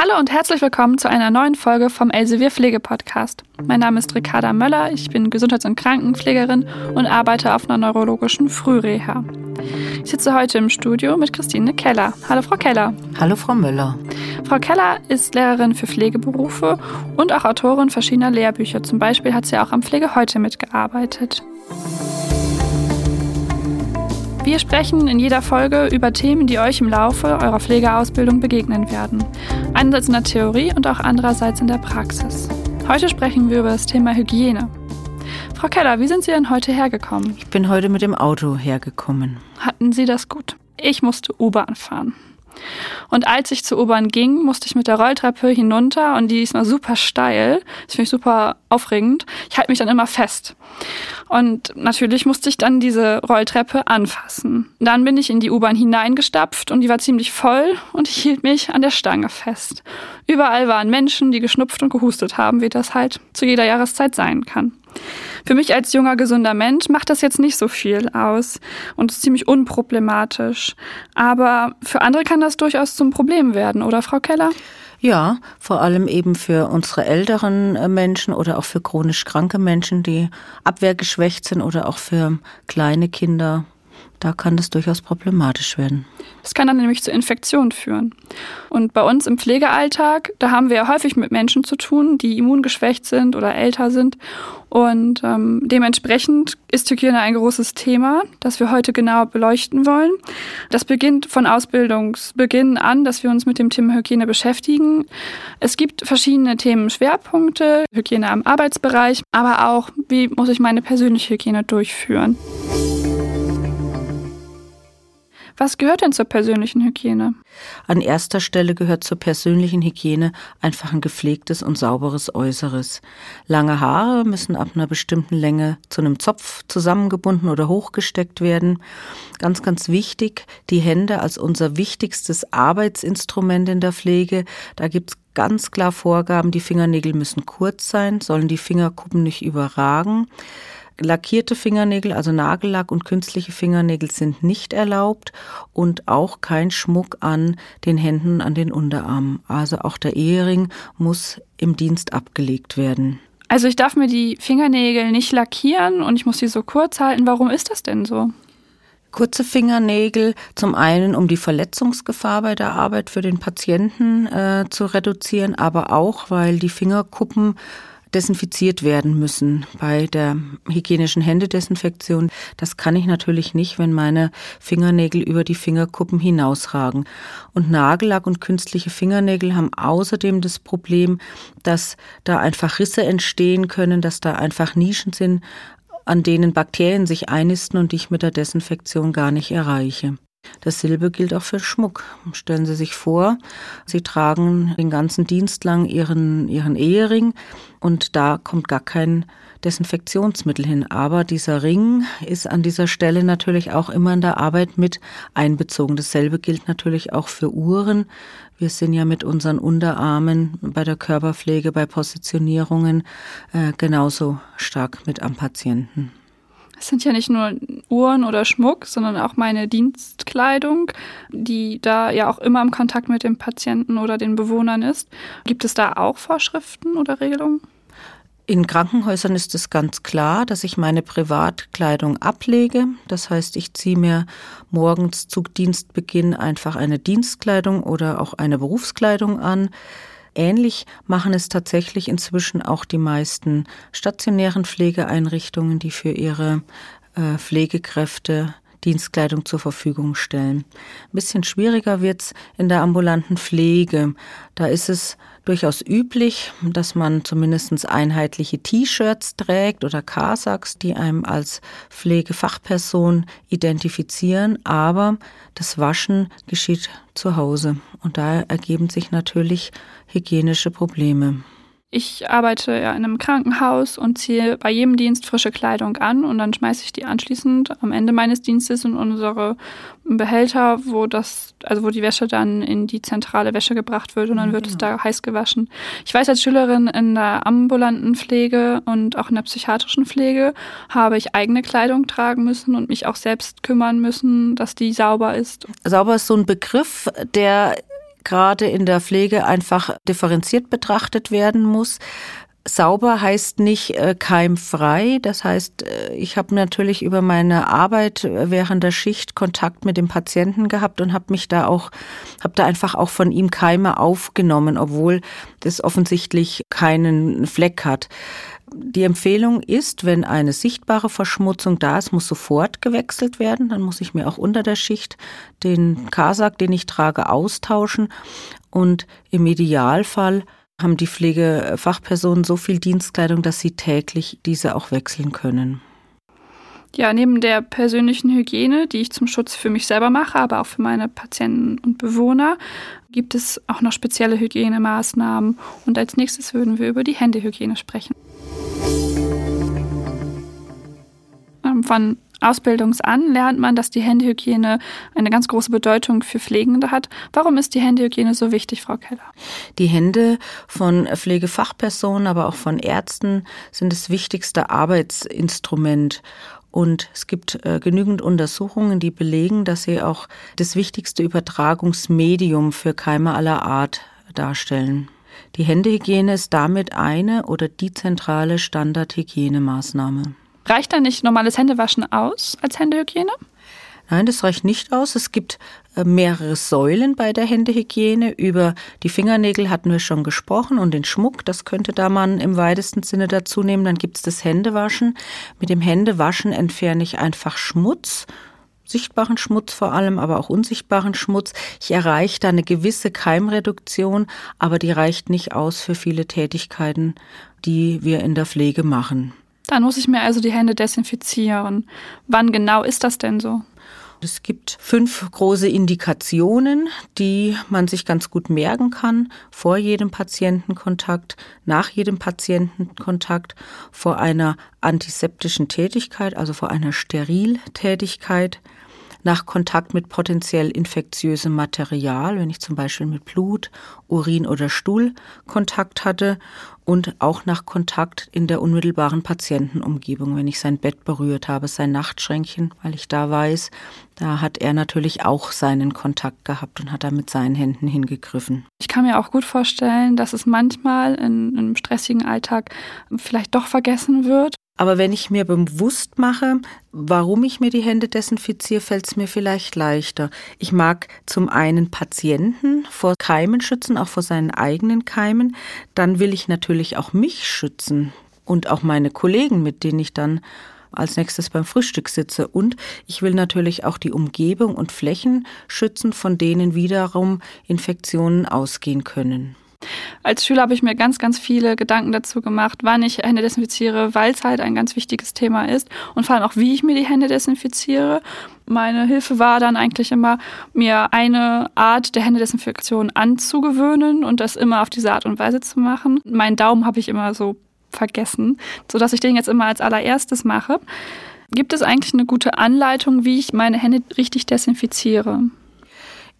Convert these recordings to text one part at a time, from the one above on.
Hallo und herzlich willkommen zu einer neuen Folge vom Elsevier Pflege Podcast. Mein Name ist Ricarda Möller, ich bin Gesundheits- und Krankenpflegerin und arbeite auf einer neurologischen Frühreha. Ich sitze heute im Studio mit Christine Keller. Hallo Frau Keller. Hallo Frau Möller. Frau Keller ist Lehrerin für Pflegeberufe und auch Autorin verschiedener Lehrbücher. Zum Beispiel hat sie auch am Pflege heute mitgearbeitet. Wir sprechen in jeder Folge über Themen, die euch im Laufe eurer Pflegeausbildung begegnen werden. Einerseits in der Theorie und auch andererseits in der Praxis. Heute sprechen wir über das Thema Hygiene. Frau Keller, wie sind Sie denn heute hergekommen? Ich bin heute mit dem Auto hergekommen. Hatten Sie das gut? Ich musste U-Bahn fahren. Und als ich zur U-Bahn ging, musste ich mit der Rolltreppe hinunter und die ist mal super steil. Das finde ich super aufregend. Ich halte mich dann immer fest. Und natürlich musste ich dann diese Rolltreppe anfassen. Dann bin ich in die U-Bahn hineingestapft und die war ziemlich voll und ich hielt mich an der Stange fest. Überall waren Menschen, die geschnupft und gehustet haben, wie das halt zu jeder Jahreszeit sein kann. Für mich als junger, gesunder Mensch macht das jetzt nicht so viel aus und ist ziemlich unproblematisch. Aber für andere kann das durchaus zum Problem werden, oder Frau Keller? Ja, vor allem eben für unsere älteren äh, Menschen oder auch für chronisch kranke Menschen, die abwehrgeschwächt sind oder auch für kleine Kinder. Da kann das durchaus problematisch werden. Das kann dann nämlich zu Infektionen führen. Und bei uns im Pflegealltag, da haben wir ja häufig mit Menschen zu tun, die immungeschwächt sind oder älter sind. Und ähm, dementsprechend ist Hygiene ein großes Thema, das wir heute genau beleuchten wollen. Das beginnt von Ausbildungsbeginn an, dass wir uns mit dem Thema Hygiene beschäftigen. Es gibt verschiedene Themenschwerpunkte, Hygiene am Arbeitsbereich, aber auch, wie muss ich meine persönliche Hygiene durchführen. Was gehört denn zur persönlichen Hygiene? An erster Stelle gehört zur persönlichen Hygiene einfach ein gepflegtes und sauberes Äußeres. Lange Haare müssen ab einer bestimmten Länge zu einem Zopf zusammengebunden oder hochgesteckt werden. Ganz, ganz wichtig, die Hände als unser wichtigstes Arbeitsinstrument in der Pflege. Da gibt's ganz klar Vorgaben, die Fingernägel müssen kurz sein, sollen die Fingerkuppen nicht überragen. Lackierte Fingernägel, also Nagellack und künstliche Fingernägel sind nicht erlaubt und auch kein Schmuck an den Händen, an den Unterarmen. Also auch der Ehering muss im Dienst abgelegt werden. Also ich darf mir die Fingernägel nicht lackieren und ich muss sie so kurz halten. Warum ist das denn so? Kurze Fingernägel, zum einen, um die Verletzungsgefahr bei der Arbeit für den Patienten äh, zu reduzieren, aber auch, weil die Fingerkuppen desinfiziert werden müssen bei der hygienischen Händedesinfektion. Das kann ich natürlich nicht, wenn meine Fingernägel über die Fingerkuppen hinausragen. Und Nagellack und künstliche Fingernägel haben außerdem das Problem, dass da einfach Risse entstehen können, dass da einfach Nischen sind, an denen Bakterien sich einnisten und ich mit der Desinfektion gar nicht erreiche. Dasselbe gilt auch für Schmuck. Stellen Sie sich vor, Sie tragen den ganzen Dienst lang Ihren, Ihren Ehering und da kommt gar kein Desinfektionsmittel hin. Aber dieser Ring ist an dieser Stelle natürlich auch immer in der Arbeit mit einbezogen. Dasselbe gilt natürlich auch für Uhren. Wir sind ja mit unseren Unterarmen bei der Körperpflege, bei Positionierungen äh, genauso stark mit am Patienten. Es sind ja nicht nur Uhren oder Schmuck, sondern auch meine Dienstkleidung, die da ja auch immer im Kontakt mit dem Patienten oder den Bewohnern ist. Gibt es da auch Vorschriften oder Regelungen? In Krankenhäusern ist es ganz klar, dass ich meine Privatkleidung ablege. Das heißt, ich ziehe mir morgens zu Dienstbeginn einfach eine Dienstkleidung oder auch eine Berufskleidung an. Ähnlich machen es tatsächlich inzwischen auch die meisten stationären Pflegeeinrichtungen, die für ihre äh, Pflegekräfte Dienstkleidung zur Verfügung stellen. Ein bisschen schwieriger wird's in der ambulanten Pflege. Da ist es durchaus üblich, dass man zumindest einheitliche T-Shirts trägt oder Kasachs, die einem als Pflegefachperson identifizieren, aber das Waschen geschieht zu Hause und da ergeben sich natürlich hygienische Probleme. Ich arbeite ja in einem Krankenhaus und ziehe bei jedem Dienst frische Kleidung an und dann schmeiße ich die anschließend am Ende meines Dienstes in unsere Behälter, wo das, also wo die Wäsche dann in die zentrale Wäsche gebracht wird und dann wird genau. es da heiß gewaschen. Ich weiß, als Schülerin in der ambulanten Pflege und auch in der psychiatrischen Pflege habe ich eigene Kleidung tragen müssen und mich auch selbst kümmern müssen, dass die sauber ist. Sauber ist so ein Begriff, der gerade in der Pflege einfach differenziert betrachtet werden muss. Sauber heißt nicht äh, keimfrei. Das heißt, äh, ich habe natürlich über meine Arbeit während der Schicht Kontakt mit dem Patienten gehabt und habe mich da auch, habe da einfach auch von ihm Keime aufgenommen, obwohl das offensichtlich keinen Fleck hat. Die Empfehlung ist, wenn eine sichtbare Verschmutzung da ist, muss sofort gewechselt werden. Dann muss ich mir auch unter der Schicht den Kasak, den ich trage, austauschen. Und im Idealfall haben die Pflegefachpersonen so viel Dienstkleidung, dass sie täglich diese auch wechseln können. Ja, neben der persönlichen Hygiene, die ich zum Schutz für mich selber mache, aber auch für meine Patienten und Bewohner, gibt es auch noch spezielle Hygienemaßnahmen. Und als nächstes würden wir über die Händehygiene sprechen. Ähm, von Ausbildungsan lernt man, dass die Händehygiene eine ganz große Bedeutung für Pflegende hat. Warum ist die Händehygiene so wichtig, Frau Keller? Die Hände von Pflegefachpersonen, aber auch von Ärzten sind das wichtigste Arbeitsinstrument. Und es gibt äh, genügend Untersuchungen, die belegen, dass sie auch das wichtigste Übertragungsmedium für Keime aller Art darstellen. Die Händehygiene ist damit eine oder die zentrale Standardhygienemaßnahme. Reicht da nicht normales Händewaschen aus als Händehygiene? Nein, das reicht nicht aus. Es gibt äh, mehrere Säulen bei der Händehygiene. Über die Fingernägel hatten wir schon gesprochen und den Schmuck, das könnte da man im weitesten Sinne dazu nehmen. Dann gibt es das Händewaschen. Mit dem Händewaschen entferne ich einfach Schmutz, sichtbaren Schmutz vor allem, aber auch unsichtbaren Schmutz. Ich erreiche da eine gewisse Keimreduktion, aber die reicht nicht aus für viele Tätigkeiten, die wir in der Pflege machen. Dann muss ich mir also die Hände desinfizieren. Wann genau ist das denn so? Es gibt fünf große Indikationen, die man sich ganz gut merken kann. Vor jedem Patientenkontakt, nach jedem Patientenkontakt, vor einer antiseptischen Tätigkeit, also vor einer Steriltätigkeit, nach Kontakt mit potenziell infektiösem Material, wenn ich zum Beispiel mit Blut, Urin oder Stuhl Kontakt hatte und auch nach Kontakt in der unmittelbaren Patientenumgebung, wenn ich sein Bett berührt habe, sein Nachtschränkchen, weil ich da weiß, da hat er natürlich auch seinen Kontakt gehabt und hat da mit seinen Händen hingegriffen. Ich kann mir auch gut vorstellen, dass es manchmal in, in einem stressigen Alltag vielleicht doch vergessen wird aber wenn ich mir bewusst mache, warum ich mir die Hände desinfiziere, fällt es mir vielleicht leichter. Ich mag zum einen Patienten vor Keimen schützen, auch vor seinen eigenen Keimen. Dann will ich natürlich auch mich schützen und auch meine Kollegen, mit denen ich dann als nächstes beim Frühstück sitze. Und ich will natürlich auch die Umgebung und Flächen schützen, von denen wiederum Infektionen ausgehen können. Als Schüler habe ich mir ganz, ganz viele Gedanken dazu gemacht, wann ich Hände desinfiziere, weil es halt ein ganz wichtiges Thema ist und vor allem auch, wie ich mir die Hände desinfiziere. Meine Hilfe war dann eigentlich immer, mir eine Art der Händedesinfektion anzugewöhnen und das immer auf diese Art und Weise zu machen. Meinen Daumen habe ich immer so vergessen, sodass ich den jetzt immer als allererstes mache. Gibt es eigentlich eine gute Anleitung, wie ich meine Hände richtig desinfiziere?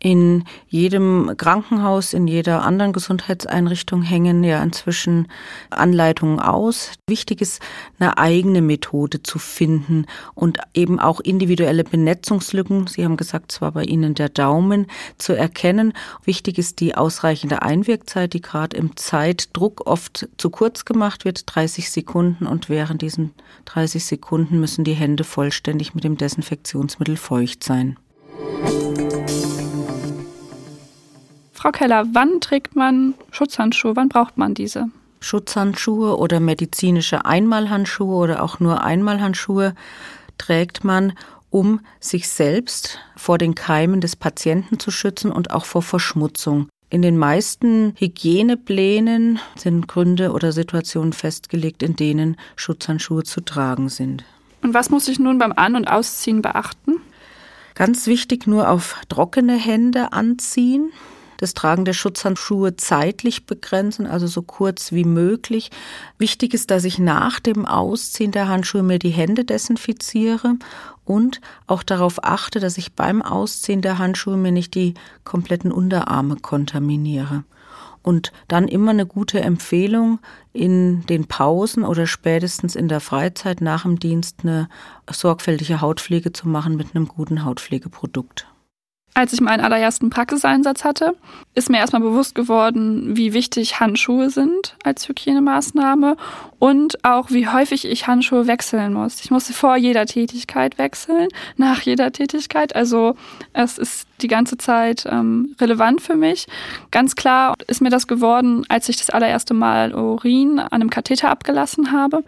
In jedem Krankenhaus, in jeder anderen Gesundheitseinrichtung hängen ja inzwischen Anleitungen aus. Wichtig ist, eine eigene Methode zu finden und eben auch individuelle Benetzungslücken, Sie haben gesagt, zwar bei Ihnen der Daumen, zu erkennen. Wichtig ist die ausreichende Einwirkzeit, die gerade im Zeitdruck oft zu kurz gemacht wird, 30 Sekunden. Und während diesen 30 Sekunden müssen die Hände vollständig mit dem Desinfektionsmittel feucht sein. Frau Keller, wann trägt man Schutzhandschuhe? Wann braucht man diese? Schutzhandschuhe oder medizinische Einmalhandschuhe oder auch nur Einmalhandschuhe trägt man, um sich selbst vor den Keimen des Patienten zu schützen und auch vor Verschmutzung. In den meisten Hygieneplänen sind Gründe oder Situationen festgelegt, in denen Schutzhandschuhe zu tragen sind. Und was muss ich nun beim An- und Ausziehen beachten? Ganz wichtig, nur auf trockene Hände anziehen das Tragen der Schutzhandschuhe zeitlich begrenzen, also so kurz wie möglich. Wichtig ist, dass ich nach dem Ausziehen der Handschuhe mir die Hände desinfiziere und auch darauf achte, dass ich beim Ausziehen der Handschuhe mir nicht die kompletten Unterarme kontaminiere. Und dann immer eine gute Empfehlung, in den Pausen oder spätestens in der Freizeit nach dem Dienst eine sorgfältige Hautpflege zu machen mit einem guten Hautpflegeprodukt. Als ich meinen allerersten Praxiseinsatz hatte, ist mir erstmal bewusst geworden, wie wichtig Handschuhe sind als Hygienemaßnahme und auch wie häufig ich Handschuhe wechseln muss. Ich musste vor jeder Tätigkeit wechseln, nach jeder Tätigkeit. Also es ist die ganze Zeit ähm, relevant für mich. Ganz klar ist mir das geworden, als ich das allererste Mal Urin an einem Katheter abgelassen habe.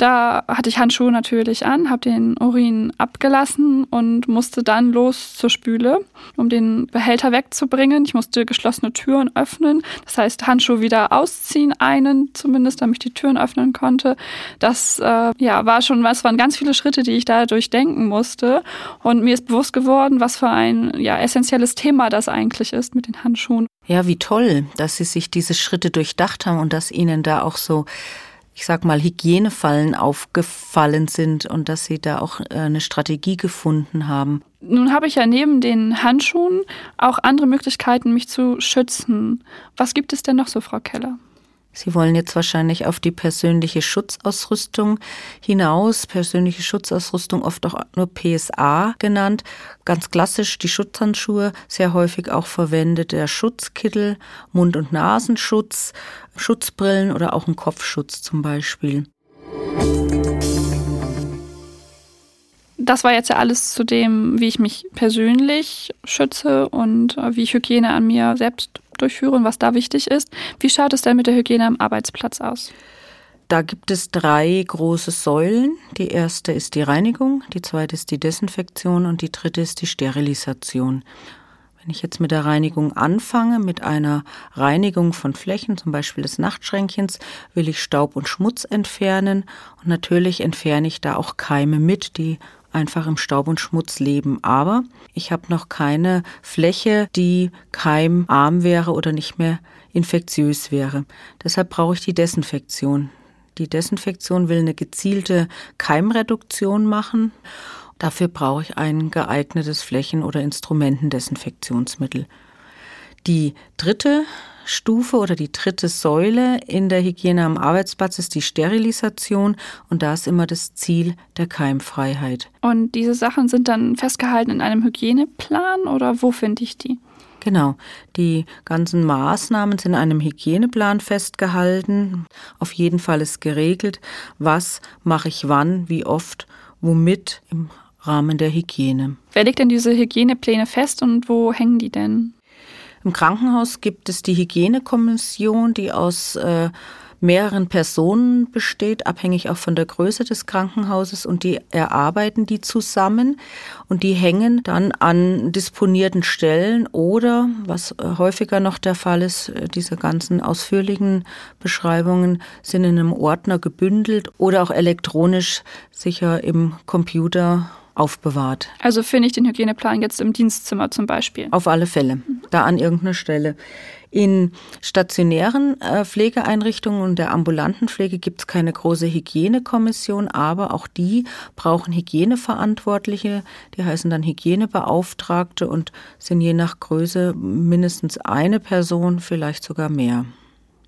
Da hatte ich Handschuhe natürlich an, habe den Urin abgelassen und musste dann los zur Spüle, um den Behälter wegzubringen. Ich musste geschlossene Türen öffnen, das heißt Handschuhe wieder ausziehen, einen zumindest, damit ich die Türen öffnen konnte. Das äh, ja war schon, es waren ganz viele Schritte, die ich da durchdenken musste und mir ist bewusst geworden, was für ein ja essentielles Thema das eigentlich ist mit den Handschuhen. Ja, wie toll, dass Sie sich diese Schritte durchdacht haben und dass Ihnen da auch so ich sag mal, Hygienefallen aufgefallen sind und dass Sie da auch äh, eine Strategie gefunden haben. Nun habe ich ja neben den Handschuhen auch andere Möglichkeiten, mich zu schützen. Was gibt es denn noch so, Frau Keller? Sie wollen jetzt wahrscheinlich auf die persönliche Schutzausrüstung hinaus. Persönliche Schutzausrüstung, oft auch nur PSA genannt. Ganz klassisch die Schutzhandschuhe, sehr häufig auch verwendet der Schutzkittel, Mund- und Nasenschutz, Schutzbrillen oder auch ein Kopfschutz zum Beispiel. Das war jetzt ja alles zu dem, wie ich mich persönlich schütze und äh, wie ich Hygiene an mir selbst durchführe und was da wichtig ist. Wie schaut es denn mit der Hygiene am Arbeitsplatz aus? Da gibt es drei große Säulen. Die erste ist die Reinigung, die zweite ist die Desinfektion und die dritte ist die Sterilisation. Wenn ich jetzt mit der Reinigung anfange, mit einer Reinigung von Flächen, zum Beispiel des Nachtschränkchens, will ich Staub und Schmutz entfernen. Und natürlich entferne ich da auch Keime mit, die einfach im Staub und Schmutz leben. Aber ich habe noch keine Fläche, die keimarm wäre oder nicht mehr infektiös wäre. Deshalb brauche ich die Desinfektion. Die Desinfektion will eine gezielte Keimreduktion machen. Dafür brauche ich ein geeignetes Flächen- oder Instrumentendesinfektionsmittel. Die dritte Stufe oder die dritte Säule in der Hygiene am Arbeitsplatz ist die Sterilisation und da ist immer das Ziel der Keimfreiheit. Und diese Sachen sind dann festgehalten in einem Hygieneplan oder wo finde ich die? Genau, die ganzen Maßnahmen sind in einem Hygieneplan festgehalten. Auf jeden Fall ist geregelt, was mache ich wann, wie oft, womit im Rahmen der Hygiene. Wer legt denn diese Hygienepläne fest und wo hängen die denn? Im Krankenhaus gibt es die Hygienekommission, die aus äh, mehreren Personen besteht, abhängig auch von der Größe des Krankenhauses und die erarbeiten die zusammen und die hängen dann an disponierten Stellen oder, was äh, häufiger noch der Fall ist, äh, diese ganzen ausführlichen Beschreibungen sind in einem Ordner gebündelt oder auch elektronisch sicher im Computer aufbewahrt. Also finde ich den Hygieneplan jetzt im Dienstzimmer zum Beispiel? Auf alle Fälle, da an irgendeiner Stelle. In stationären äh, Pflegeeinrichtungen und der ambulanten Pflege gibt es keine große Hygienekommission, aber auch die brauchen Hygieneverantwortliche, die heißen dann Hygienebeauftragte und sind je nach Größe mindestens eine Person, vielleicht sogar mehr.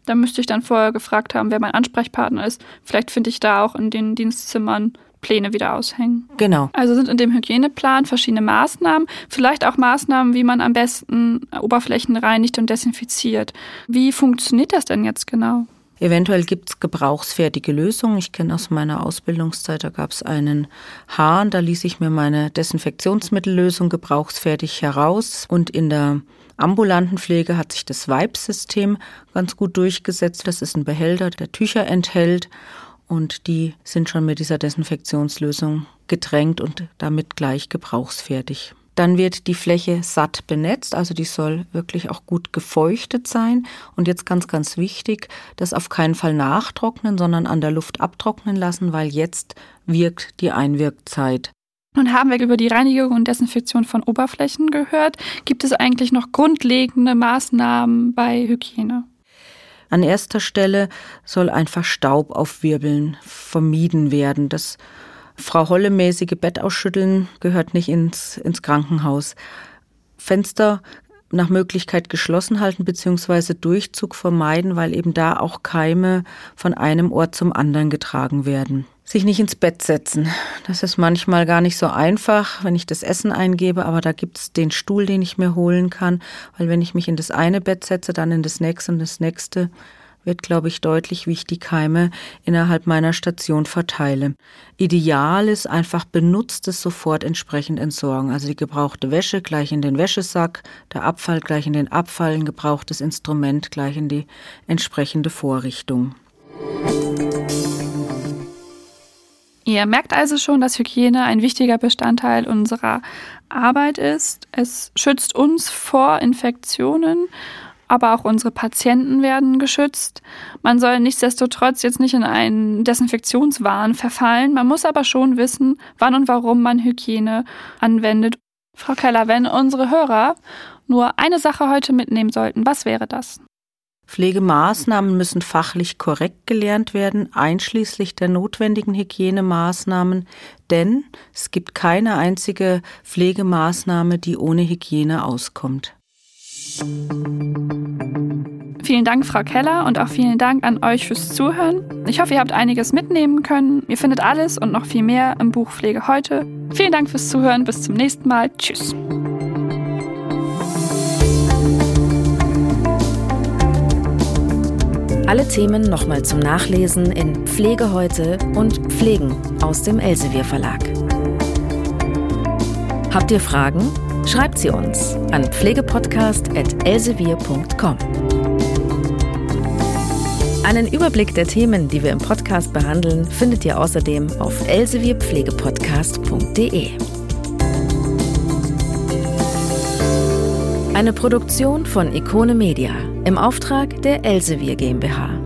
Da müsste ich dann vorher gefragt haben, wer mein Ansprechpartner ist. Vielleicht finde ich da auch in den Dienstzimmern Pläne wieder aushängen. Genau. Also sind in dem Hygieneplan verschiedene Maßnahmen, vielleicht auch Maßnahmen, wie man am besten Oberflächen reinigt und desinfiziert. Wie funktioniert das denn jetzt genau? Eventuell gibt es gebrauchsfertige Lösungen. Ich kenne aus meiner Ausbildungszeit, da gab es einen Hahn, da ließ ich mir meine Desinfektionsmittellösung gebrauchsfertig heraus. Und in der ambulanten Pflege hat sich das Weibsystem ganz gut durchgesetzt. Das ist ein Behälter, der Tücher enthält und die sind schon mit dieser Desinfektionslösung getränkt und damit gleich gebrauchsfertig. Dann wird die Fläche satt benetzt, also die soll wirklich auch gut gefeuchtet sein. Und jetzt ganz, ganz wichtig, das auf keinen Fall nachtrocknen, sondern an der Luft abtrocknen lassen, weil jetzt wirkt die Einwirkzeit. Nun haben wir über die Reinigung und Desinfektion von Oberflächen gehört. Gibt es eigentlich noch grundlegende Maßnahmen bei Hygiene? An erster Stelle soll einfach Staub aufwirbeln vermieden werden. Das Frau Holle-mäßige Bettausschütteln gehört nicht ins, ins Krankenhaus. Fenster nach Möglichkeit geschlossen halten bzw. Durchzug vermeiden, weil eben da auch Keime von einem Ort zum anderen getragen werden. Sich nicht ins Bett setzen. Das ist manchmal gar nicht so einfach, wenn ich das Essen eingebe, aber da gibt es den Stuhl, den ich mir holen kann, weil wenn ich mich in das eine Bett setze, dann in das nächste und das nächste, wird, glaube ich, deutlich, wie ich die Keime innerhalb meiner Station verteile. Ideal ist einfach benutztes sofort entsprechend entsorgen. Also die gebrauchte Wäsche gleich in den Wäschesack, der Abfall gleich in den Abfall, ein gebrauchtes Instrument gleich in die entsprechende Vorrichtung. Ihr merkt also schon, dass Hygiene ein wichtiger Bestandteil unserer Arbeit ist. Es schützt uns vor Infektionen aber auch unsere Patienten werden geschützt. Man soll nichtsdestotrotz jetzt nicht in einen Desinfektionswahn verfallen. Man muss aber schon wissen, wann und warum man Hygiene anwendet. Frau Keller, wenn unsere Hörer nur eine Sache heute mitnehmen sollten, was wäre das? Pflegemaßnahmen müssen fachlich korrekt gelernt werden, einschließlich der notwendigen Hygienemaßnahmen, denn es gibt keine einzige Pflegemaßnahme, die ohne Hygiene auskommt. Vielen Dank, Frau Keller, und auch vielen Dank an euch fürs Zuhören. Ich hoffe, ihr habt einiges mitnehmen können. Ihr findet alles und noch viel mehr im Buch Pflege heute. Vielen Dank fürs Zuhören. Bis zum nächsten Mal. Tschüss. Alle Themen nochmal zum Nachlesen in Pflege heute und Pflegen aus dem Elsevier Verlag. Habt ihr Fragen? Schreibt sie uns an pflegepodcast.elsevier.com. Einen Überblick der Themen, die wir im Podcast behandeln, findet ihr außerdem auf elsevierpflegepodcast.de. Eine Produktion von Ikone Media im Auftrag der Elsevier GmbH.